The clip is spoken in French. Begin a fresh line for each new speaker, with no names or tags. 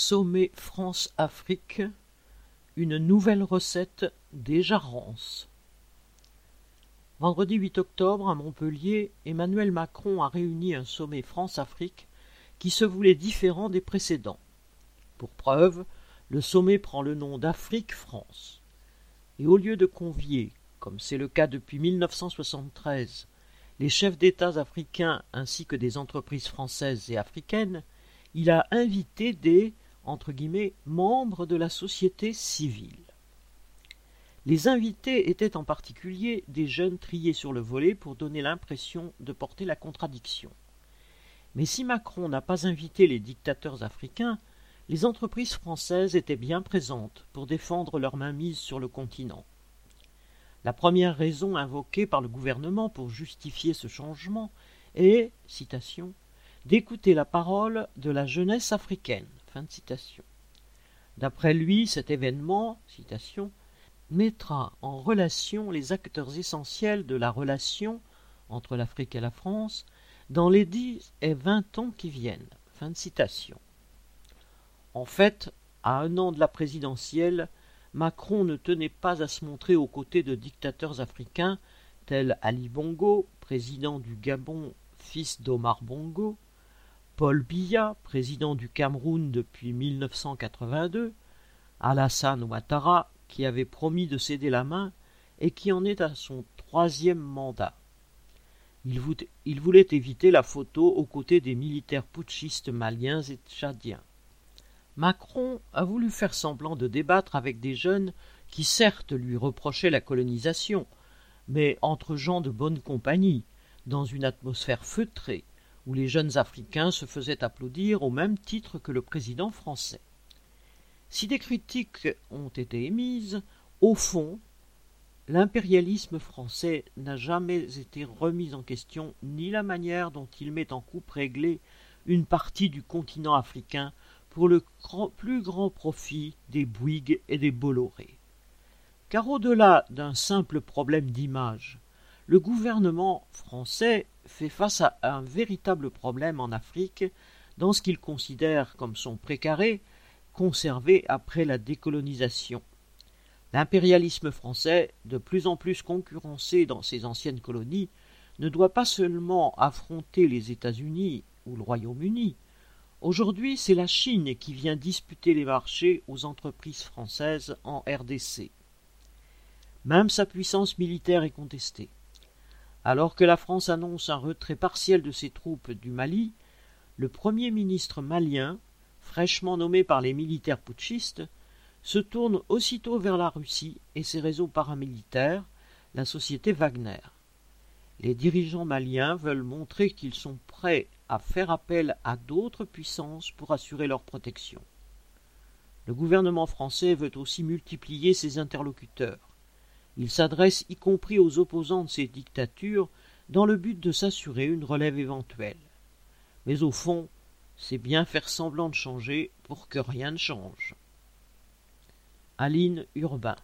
Sommet France-Afrique, une nouvelle recette déjà rance. Vendredi 8 octobre, à Montpellier, Emmanuel Macron a réuni un sommet France-Afrique qui se voulait différent des précédents. Pour preuve, le sommet prend le nom d'Afrique-France. Et au lieu de convier, comme c'est le cas depuis 1973, les chefs d'État africains ainsi que des entreprises françaises et africaines, il a invité des entre guillemets, membres de la société civile. Les invités étaient en particulier des jeunes triés sur le volet pour donner l'impression de porter la contradiction. Mais si Macron n'a pas invité les dictateurs africains, les entreprises françaises étaient bien présentes pour défendre leur mainmise sur le continent. La première raison invoquée par le gouvernement pour justifier ce changement est, citation, d'écouter la parole de la jeunesse africaine. D'après lui, cet événement, mettra en relation les acteurs essentiels de la relation entre l'Afrique et la France dans les dix et vingt ans qui viennent. En fait, à un an de la présidentielle, Macron ne tenait pas à se montrer aux côtés de dictateurs africains tels Ali Bongo, président du Gabon, fils d'Omar Bongo, Paul Biya, président du Cameroun depuis 1982, Alassane Ouattara, qui avait promis de céder la main et qui en est à son troisième mandat. Il, voulait éviter la photo aux côtés des militaires putschistes maliens et tchadiens. Macron a voulu faire semblant de débattre avec des jeunes qui certes lui reprochaient la colonisation, mais entre gens de bonne compagnie, dans une atmosphère feutrée, où les jeunes Africains se faisaient applaudir au même titre que le président français. Si des critiques ont été émises, au fond, l'impérialisme français n'a jamais été remis en question, ni la manière dont il met en coupe réglée une partie du continent africain pour le plus grand profit des Bouygues et des Bolloré. Car au-delà d'un simple problème d'image, le gouvernement français fait face à un véritable problème en Afrique dans ce qu'il considère comme son précaré conservé après la décolonisation. L'impérialisme français, de plus en plus concurrencé dans ses anciennes colonies, ne doit pas seulement affronter les États-Unis ou le Royaume-Uni. Aujourd'hui, c'est la Chine qui vient disputer les marchés aux entreprises françaises en RDC. Même sa puissance militaire est contestée. Alors que la France annonce un retrait partiel de ses troupes du Mali, le premier ministre malien, fraîchement nommé par les militaires putschistes, se tourne aussitôt vers la Russie et ses réseaux paramilitaires, la société Wagner. Les dirigeants maliens veulent montrer qu'ils sont prêts à faire appel à d'autres puissances pour assurer leur protection. Le gouvernement français veut aussi multiplier ses interlocuteurs. Il s'adresse y compris aux opposants de ces dictatures dans le but de s'assurer une relève éventuelle. Mais au fond, c'est bien faire semblant de changer pour que rien ne change. Aline Urbain